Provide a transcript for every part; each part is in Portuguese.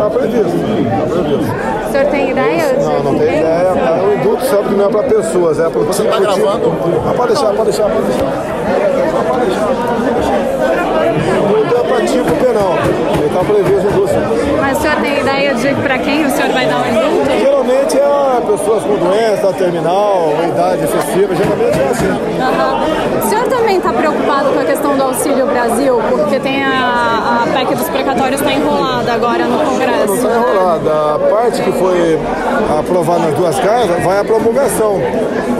Está previsto, está previsto. O senhor tem ideia? de Não, não tem ideia. É, O indulto sabe que não é para pessoas, é para Você tá gravando? Ah, pode deixar, pode deixar, pode deixar. Pode deixar. O indulto é para tipo penal. Ele está previsto o indulto. Mas o senhor tem ideia de para quem o senhor vai dar o indulto? Geralmente é pessoas com doença terminal, idade excessiva, geralmente é assim. Aham. O também está preocupado com a questão do Auxílio Brasil? Porque tem a, a PEC dos precatórios está enrolada agora no Não Congresso. está enrolada. A parte que foi aprovada nas duas casas vai à promulgação.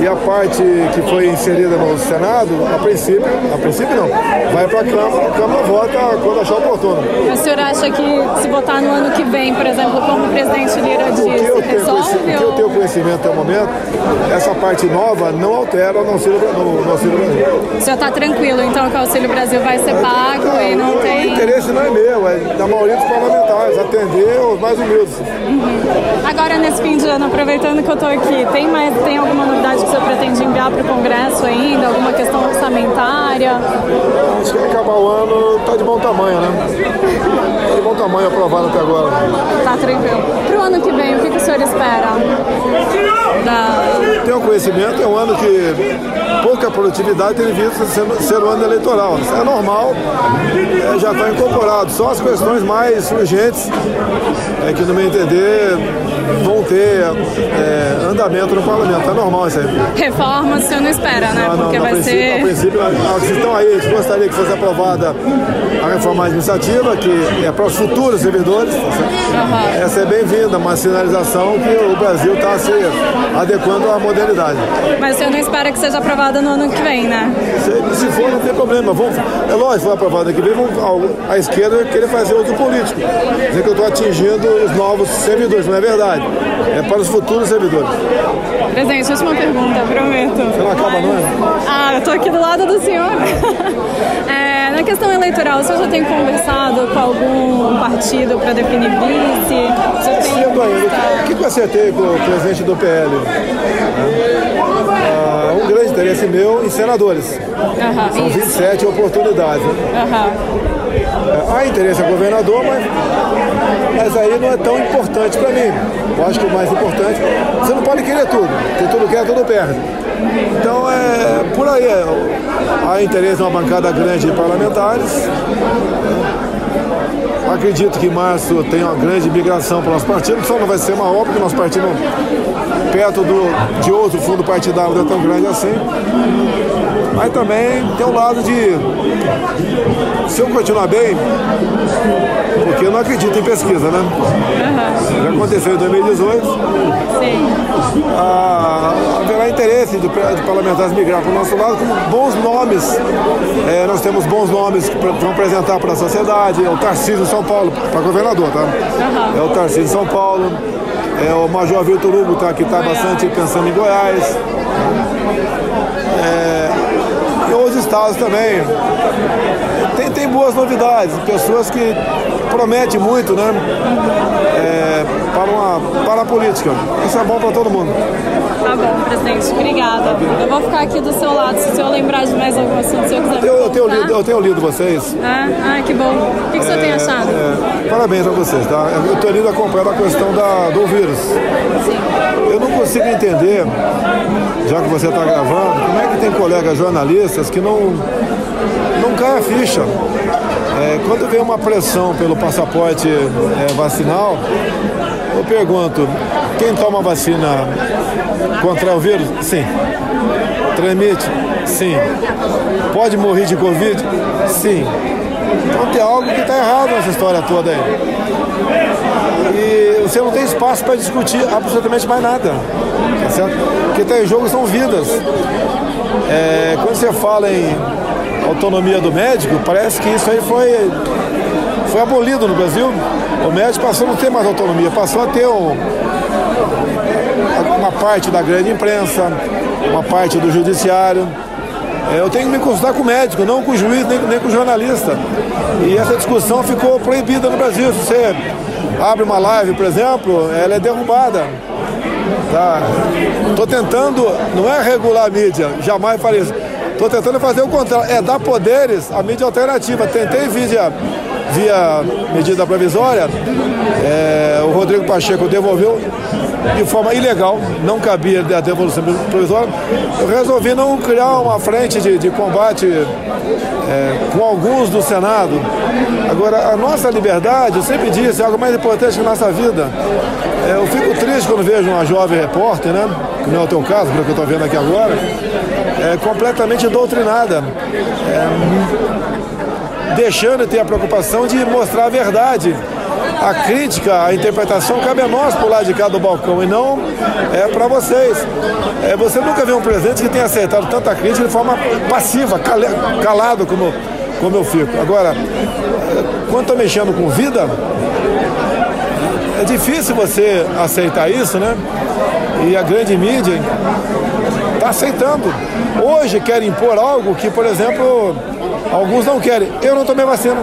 E a parte que foi inserida no Senado, a princípio, a princípio não, vai para a Câmara, a Câmara vota quando achar oportuno. Mas o senhor acha que se votar no ano que vem, por exemplo, como o presidente Lira O que, disse, tenho, conheci- resolve? o que eu tenho conhecimento até o momento, essa parte nova não altera no Auxílio, no, no auxílio Brasil. O senhor está tranquilo, então, que o Auxílio Brasil vai ser pago e não o tem... interesse não é meu, é da maioria dos parlamentares, atender os mais humildes. Agora, nesse fim de ano, aproveitando que eu estou aqui, tem, mais, tem alguma novidade que o senhor pretende enviar para o Congresso ainda? Alguma questão orçamentária? Acho que acabar o ano, está de bom tamanho, né? De bom tamanho aprovado até agora. Tá tranquilo. Para o ano que vem, o que, que o senhor espera? Da... Tenho conhecimento, é um ano que pouca produtividade tem visto ser, ser o ano eleitoral. Isso é normal, é, já está incorporado. Só as questões mais urgentes, é, que no meu entender, vão ter é, andamento no parlamento. É normal isso aí. Reforma, o senhor não espera, né? Não, Porque não, a vai princípio, a ser... princípio, ah, se estão aí, a gostaria que fosse aprovada a reforma administrativa, que é para os futuros servidores. Essa é bem-vinda, uma sinalização que o Brasil está se adequando à modernidade. Mas o senhor não espera que seja aprovada no ano que vem, né? Se, se for, não tem problema. Vamos, é lógico, for aprovado aqui vem, vamos, a, esquerda querer fazer outro político. Dizer que eu estou atingindo os novos servidores, não é verdade. É para os futuros servidores. Presidente, última pergunta, prometo. Você não acaba, não é? Ah, eu tô aqui do lado do senhor. É, na questão eleitoral, o senhor já tem conversado com algum partido para definir vice? Tem. O que, que eu acertei com o presidente do PL? Ah, um grande interesse meu em senadores. São isso. 27 oportunidades. né? É, Há interesse a governador, mas, mas aí não é tão importante para mim. Eu acho que o mais importante, você não pode querer tudo. Quem tudo quer, tudo perde. Então é por aí. é, há interesse em uma bancada grande de parlamentares. Acredito que março tem uma grande migração para o nosso partido, só não vai ser maior, porque nosso partido, perto do, de outro fundo partidário, não é tão grande assim. Mas também tem um lado de. Se eu continuar bem, porque eu não acredito em pesquisa, né? Já aconteceu em 2018, Sim. ah, haverá interesse de, de parlamentares migrar para o nosso lado com bons nomes. É, nós temos bons nomes que vão apresentar para a sociedade. É o Tarcísio São Paulo, para governador, tá? É o Tarcísio São Paulo. É o Major Vitor Hugo, tá, que está bastante pensando em Goiás. É, outros estados também. Tem, tem boas novidades, pessoas que prometem muito, né? É, para, uma, para a política. Isso é bom para todo mundo. Tá bom, presidente. Obrigada. Eu vou ficar aqui do seu lado. Se o senhor lembrar de mais algum assunto, se o senhor quiser Eu, eu tenho, lido, eu tenho lido vocês. Ah, ah, que bom. O que, que o senhor tem achado? É, parabéns a vocês, tá? Eu estou indo acompanhando a questão da, do vírus. Eu não consigo entender, já que você está gravando, como é que tem colegas jornalistas que não, não cai a ficha. É, quando vem uma pressão pelo passaporte é, vacinal, eu pergunto, quem toma vacina contra o vírus? Sim. Transmite? Sim. Pode morrer de Covid? Sim. Então tem algo que está errado nessa história toda aí. E você não tem espaço para discutir absolutamente mais nada. Tá certo? O que está em jogo são vidas. É, quando você fala em autonomia do médico, parece que isso aí foi, foi abolido no Brasil. O médico passou a não ter mais autonomia, passou a ter um, uma parte da grande imprensa, uma parte do judiciário. É, Eu tenho que me consultar com o médico, não com o juiz, nem, nem com o jornalista. E essa discussão ficou proibida no Brasil. Se você abre uma live, por exemplo, ela é derrubada. Tá? Tô tentando, não é regular a mídia, jamais farei isso. Tô tentando fazer o contrário, é dar poderes à mídia alternativa. Tentei via, via medida provisória É, o Rodrigo Pacheco devolveu de forma ilegal, não cabia a devolução provisória. Eu resolvi não criar uma frente de, de combate é, com alguns do Senado. Agora, a nossa liberdade, eu sempre disse, é algo mais importante que a nossa vida. É, eu fico triste quando vejo uma jovem repórter, né? Que não é o teu caso, pelo que eu estou vendo aqui agora, é, completamente doutrinada. É, deixando de ter a preocupação de mostrar a verdade a crítica, a interpretação cabe a nós por lá de cá do balcão e não é para vocês. É, você nunca viu um presidente que tenha aceitado tanta crítica de forma passiva, calado como, como eu fico. Agora, quando estou mexendo com vida, é difícil você aceitar isso, né? E a grande mídia está aceitando. Hoje quer impor algo que, por exemplo, Alguns não querem. Eu não tomei vacina.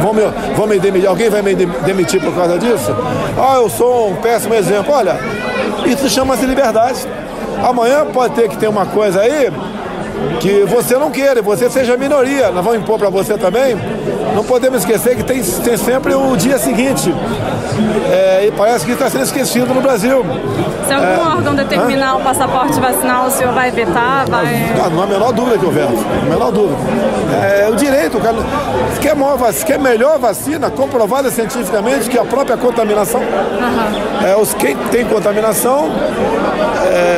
Vão me, vão me demitir. Alguém vai me demitir por causa disso? Ah, eu sou um péssimo exemplo. Olha, isso chama-se liberdade. Amanhã pode ter que ter uma coisa aí que você não queira, você seja minoria. Nós vamos impor para você também. Não podemos esquecer que tem, tem sempre o dia seguinte. É, e parece que está sendo esquecido no Brasil. Se algum é, órgão determinar o passaporte vacinal, o senhor vai vetar? Vai... Não, não há a menor dúvida que há a menor dúvida. É, o direito, cara. Se quer, maior, se quer melhor vacina, comprovada cientificamente que a própria contaminação. Uhum. É, os, quem tem contaminação,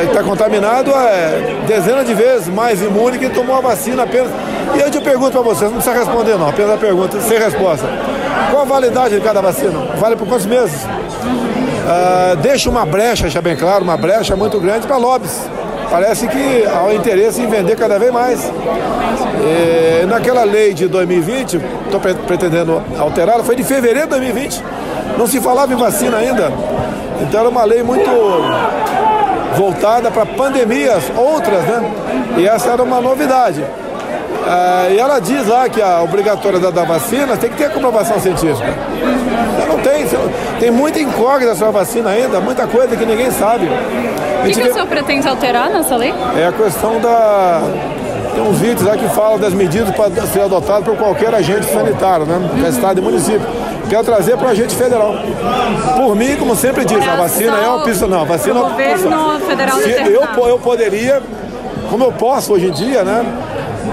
está é, contaminado é dezenas de vezes mais imune que tomou a vacina apenas. E eu te pergunto para vocês, não precisa responder não, apenas a pergunta, sem resposta. Qual a validade de cada vacina? Vale por quantos meses? Uh, deixa uma brecha, já bem claro, uma brecha muito grande para lobbies. Parece que há o interesse em vender cada vez mais. E, naquela lei de 2020, estou pretendendo alterá-la, foi de fevereiro de 2020. Não se falava em vacina ainda. Então era uma lei muito voltada para pandemias, outras, né? E essa era uma novidade. Ah, e ela diz lá que a obrigatoriedade da vacina tem que ter comprovação científica. Não tem, tem muita incógnita sobre a vacina ainda, muita coisa que ninguém sabe. O que, que o senhor pretende alterar nessa lei? É a questão da. Tem uns vídeos lá que falam das medidas para ser adotado por qualquer agente sanitário, né? Uhum. Estado e município. Quero trazer para o agente federal. Por mim, como sempre disse, a vacina é. Não, a vacina o governo federal Se eu, eu poderia, como eu posso hoje em dia, né?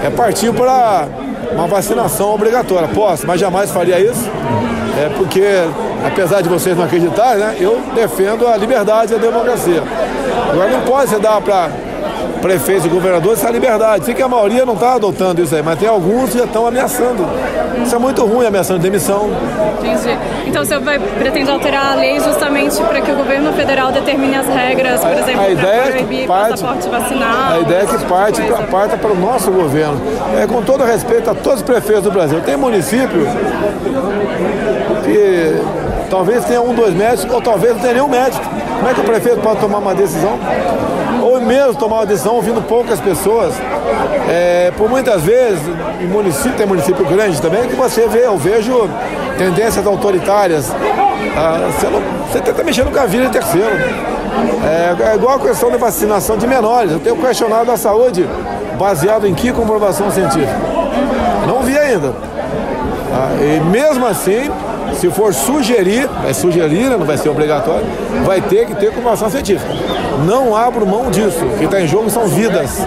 É partir para uma vacinação obrigatória. Posso, mas jamais faria isso. É porque, apesar de vocês não acreditarem, né, eu defendo a liberdade e a democracia. Agora não pode se dar para prefeitos e governadores essa liberdade. Sei que a maioria não está adotando isso aí, mas tem alguns que já estão ameaçando. Isso é muito ruim, ameaçando demissão. Entendi. Então você vai, pretende alterar a lei justamente para que o governo federal determine as regras, por exemplo, para proibir parte, passaporte vacinal. A ideia é que parte, parta para o nosso governo. É, com todo respeito a todos os prefeitos do Brasil. Tem município que talvez tenha um, dois médicos, ou talvez não tenha nenhum médico. Como é que o prefeito pode tomar uma decisão? Mesmo tomar uma decisão ouvindo poucas pessoas. É, por muitas vezes, em município, tem município grande também, que você vê, eu vejo tendências autoritárias. Ah, você está mexendo com a vida de terceiro. É, é, igual a questão da vacinação de menores. Eu tenho questionado a saúde baseado em que comprovação científica? Não vi ainda. Ah, e mesmo assim, se for sugerir, vai sugerir, né, não vai ser obrigatório, vai ter que ter comprovação científica. Não abro mão disso. O que está em jogo são vidas.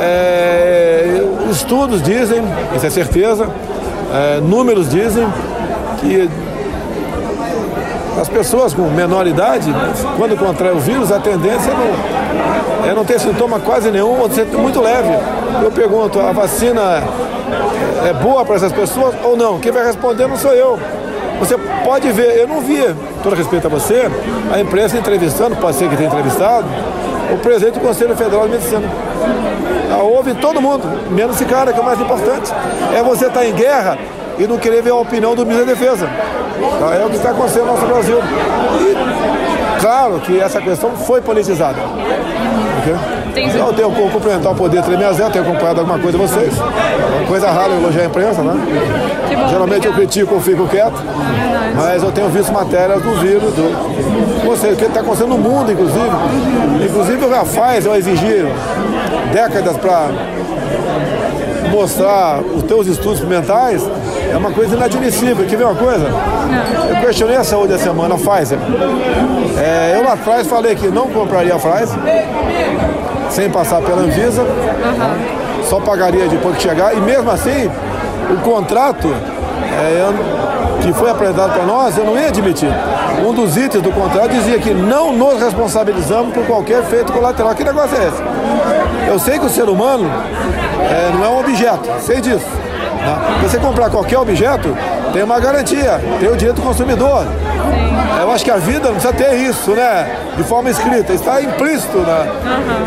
É, estudos dizem, isso é certeza, é, números dizem que as pessoas com menor idade, quando contraem o vírus, a tendência é não, é não ter sintoma quase nenhum ou ser muito leve. Eu pergunto, a vacina é boa para essas pessoas ou não? Quem vai responder não sou eu. Você pode ver, eu não vi, todo respeito a você, a imprensa entrevistando, pode ser que tenha entrevistado, o presidente do Conselho Federal de Medicina. Ah, Houve todo mundo, menos esse cara, que é o mais importante. É você estar tá em guerra e não querer ver a opinião do ministro da Defesa. Tá? É o que está acontecendo no nosso Brasil. E claro que essa questão foi politizada. Okay? Entendi. Eu tenho que cumprimentar o poder 360, tenho acompanhado alguma coisa de vocês. Uma coisa rara eu elogiar a imprensa, né? Bom, Geralmente obrigado. eu critico ou fico quieto. É mas eu tenho visto matérias do vírus, do. Ou seja, o que está acontecendo no mundo, inclusive. Inclusive o Rafaz vai exigir décadas para mostrar os teus estudos experimentais, é uma coisa inadmissível. Quer ver uma coisa? Eu questionei a saúde da semana, a Pfizer. É, eu lá atrás falei que não compraria a Pfizer, sem passar pela Anvisa, uhum. só pagaria depois que chegar, e mesmo assim, o contrato é, que foi apresentado para nós, eu não ia admitir. Um dos itens do contrato dizia que não nos responsabilizamos por qualquer efeito colateral. Que negócio é esse? Eu sei que o ser humano é, não é um objeto, sei disso. Né? Você comprar qualquer objeto, tem uma garantia, tem o direito do consumidor. Eu acho que a vida não precisa ter isso, né? De forma escrita, está implícito né?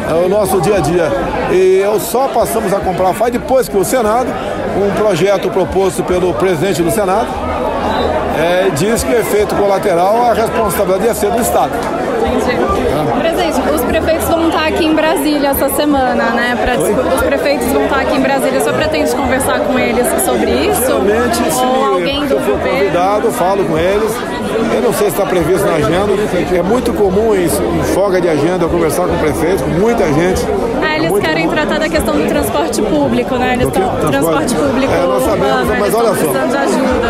Uhum. no nosso dia a dia. E eu só passamos a comprar a FAI depois que o Senado, um projeto proposto pelo presidente do Senado, é, diz que o efeito colateral, a responsabilidade ia ser do Estado. Entendi. Presidente, os prefeitos vão estar aqui em Brasília essa semana, né? Pra, os prefeitos vão estar aqui em Brasília. Senhor pretende conversar com eles sobre isso? Realmente, se, Ou alguém do se eu for convidado, falo com eles. Eu não sei se está previsto na agenda. É muito comum em, em folga de agenda eu conversar com o prefeito, com muita gente. Ah, eles querem tratar da questão do transporte público, né? Eles estão transporte, transporte público. É, nós sabemos, mas olha só. de ajuda.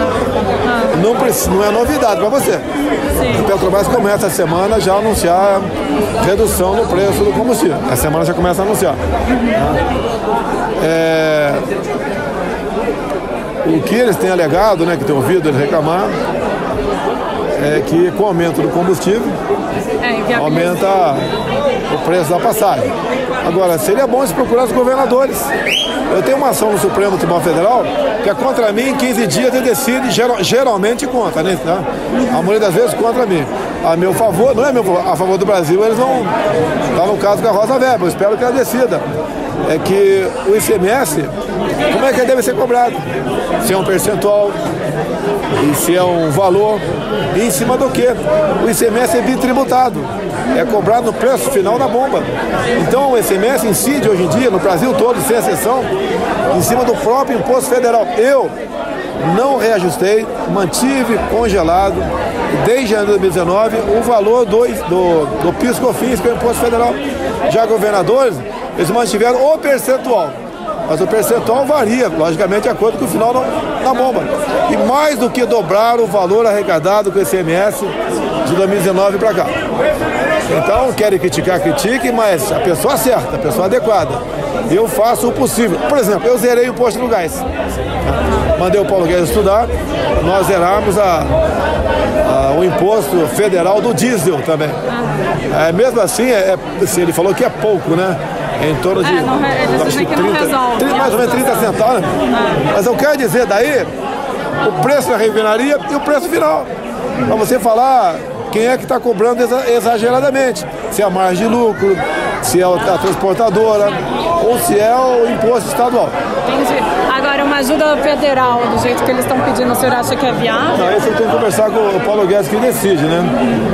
Ah. Não, não é novidade para você. Sim. O Petrobras começa a semana já a anunciar redução no preço do combustível. A semana já começa a anunciar. É, o que eles têm alegado, né, que têm ouvido eles reclamar, é que com o aumento do combustível é, aumenta o preço da passagem. Agora, seria bom se procurar os governadores. Eu tenho uma ação no Supremo Tribunal Federal que é contra mim, em 15 dias ele decide, geral, geralmente contra, né? A maioria das vezes contra mim. A meu favor, não é meu a favor do Brasil, eles vão. Está no caso com a Rosa Weber, eu espero que ela decida. É que o ICMS, como é que deve ser cobrado? Se é um percentual, e se é um valor, e em cima do que? O ICMS é bitributado, é cobrado no preço final da bomba. Então o ICMS incide hoje em dia, no Brasil todo, sem exceção, em cima do próprio imposto federal. Eu não reajustei, mantive congelado desde janeiro de 2019 o valor do, do, do PIS-COFINS, que é o imposto federal. Já governadores, eles mantiveram o percentual. Mas o percentual varia, logicamente, de acordo com o final da bomba. E mais do que dobrar o valor arrecadado com o ICMS de 2019 para cá. Então, querem criticar, critique, mas a pessoa certa, a pessoa adequada. Eu faço o possível. Por exemplo, eu zerei o posto do gás. Mandei o Paulo Guedes estudar, nós zeramos a, a, o imposto federal do diesel também. É, mesmo assim, é, é, ele falou que é pouco, né? Em torno de é, não, acho que 30, 30, mais ou menos 30 centavos. É. Mas eu quero dizer daí o preço da refinaria e o preço final. Para você falar quem é que está cobrando exageradamente. Se é a margem de lucro, se é a transportadora ou se é o imposto estadual. Entendi. Agora, uma ajuda federal, do jeito que eles estão pedindo, o senhor acha que é viável? Não, isso eu tenho que conversar com o Paulo Guedes que decide, né?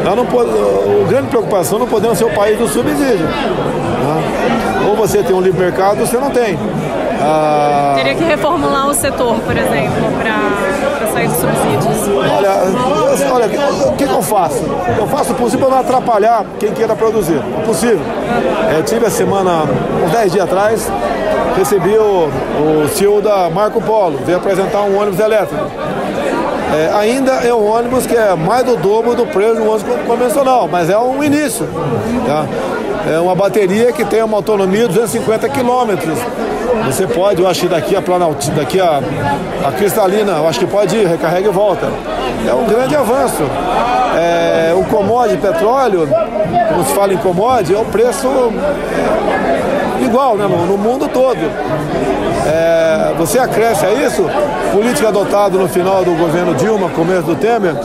Nós não pode, a grande preocupação não podemos ser o país do subsídio. Né? Ou você tem um livre mercado, ou você não tem. Ah... Teria que reformular o setor, por exemplo, para sair dos subsídios. Olha, olha, o que, que, eu faço? Eu faço o possível para não atrapalhar quem queira produzir. O possível. É, tive a semana, uns 10 dias atrás, recebi o, o CEO da Marco Polo, veio apresentar um ônibus elétrico. É, ainda é um ônibus que é mais do dobro do preço do ônibus convencional, mas é um início. Tá? É uma bateria que tem uma autonomia de 250 quilômetros. Você pode, eu acho que daqui a Planaltina, daqui a, a Cristalina, eu acho que pode ir, recarrega e volta. É um grande avanço. É, o commodity petróleo, como se fala em commodity, é o preço igual né, no, no mundo todo. É, você acresce a isso, política adotada no final do governo Dilma, começo do Temer,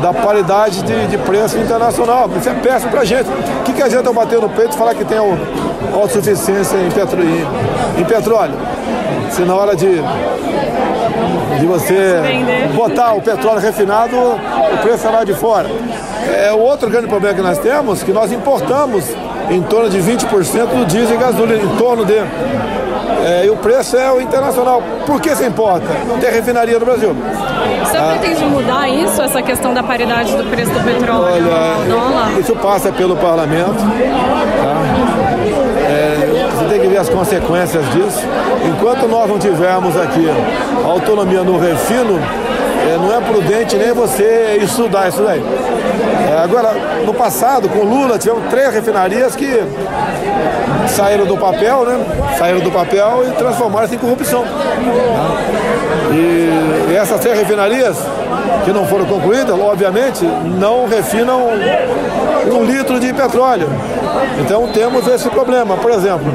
da paridade de, de preço internacional. Isso é péssimo para a gente. O que, que adianta eu bater no peito e falar que tem autossuficiência em, petro, em, em petróleo? Se na hora de, de você botar o petróleo refinado, o preço é lá de fora. É, o outro grande problema que nós temos, que nós importamos em torno de 20% do diesel e gasolina, em torno de. É, e o preço é o internacional. Por que se importa? Não tem refinaria no Brasil. Você ah. pretende mudar isso, essa questão da paridade do preço do petróleo? Olha, isso passa pelo parlamento. Tá? Tem que ver as consequências disso. Enquanto nós não tivermos aqui autonomia no refino, é, não é prudente nem você estudar isso daí. É, agora, no passado, com Lula, tivemos três refinarias que saíram do papel, né? Saíram do papel e transformaram-se em corrupção. E essas três refinarias que não foram concluídas, obviamente, não refinam um litro de petróleo. Então temos esse problema. Por exemplo,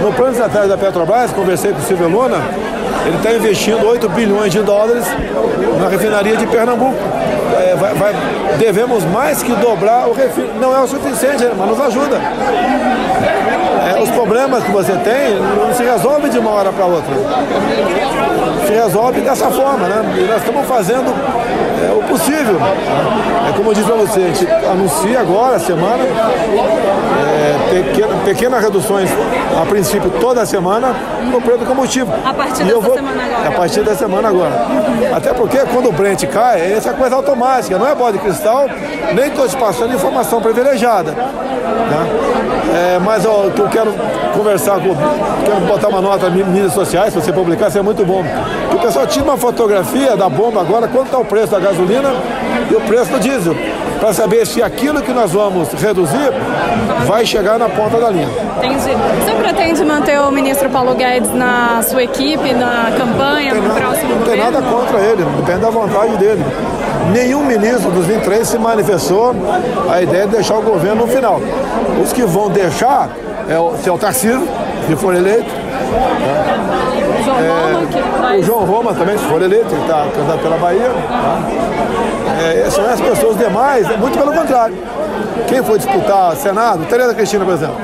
no plano estratégico da Petrobras, conversei com o Silvio Luna, ele está investindo 8 bilhões de dólares na refinaria de Pernambuco. É, vai, vai, devemos mais que dobrar o refino. Não é o suficiente, mas nos ajuda. Problemas que você tem não se resolvem de uma hora para outra. Se resolve dessa forma, né? E nós estamos fazendo é, o possível. É como eu disse para você, a gente anuncia agora, semana, é, pequena, pequenas reduções, a princípio, toda semana, no preço do combustível. A partir dessa vou, semana agora. A partir da semana agora. Até porque quando o Brent cai, essa é coisa automática, não é bola de cristal, nem estou te passando informação privilegiada. Tá? É, mas ó, que eu quero conversar com. Quero botar uma nota nas mídias sociais, se você publicar, isso é muito bom. O pessoal tira uma fotografia da bomba agora, quanto está o preço da gasolina e o preço do diesel. Para saber se aquilo que nós vamos reduzir vai chegar na ponta da linha. Entendi. Você pretende manter o ministro Paulo Guedes na sua equipe, na campanha, no próximo Não governo? tem nada contra ele, depende da vontade dele. Nenhum ministro dos 23 se manifestou a ideia de deixar o governo no final. Os que vão deixar é o, se é o Tarcísio, se for eleito. Vai... O João Roma também, se for eleito, ele está candidato pela Bahia. Tá? É, são as pessoas demais, é muito pelo contrário. Quem for disputar Senado, Tereza Cristina, por exemplo,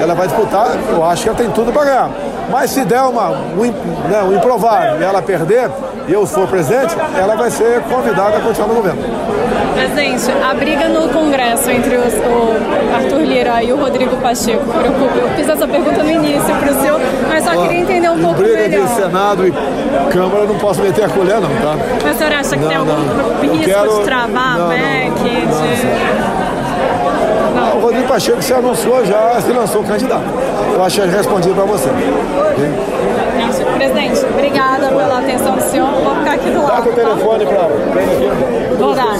ela vai disputar, eu acho que ela tem tudo para ganhar. Mas se der uma, um, né, um improvável e ela perder, eu for presidente, ela vai ser convidada a continuar no governo. Presidente, a briga no Congresso entre os, o Arthur Lira e o Rodrigo Pacheco preocupa. Eu fiz essa pergunta no início para o senhor, mas só queria entender um pouco briga melhor. de Senado e Câmara não posso meter a colher não, tá? Mas o senhor acha que tem Não, algum não. risco Quero- de travar não, a não, PEC? O Rodrigo Pacheco se anunciou já, se lançou candidato. Eu acho que respondi para você. Presidente, obrigada pela atenção do senhor. Vou ficar aqui do Dá lado. o telefone para Vou dar.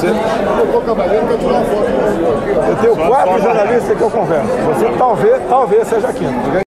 Eu tenho quatro jornalistas que eu converso. Você talvez, talvez seja a quinta. ok?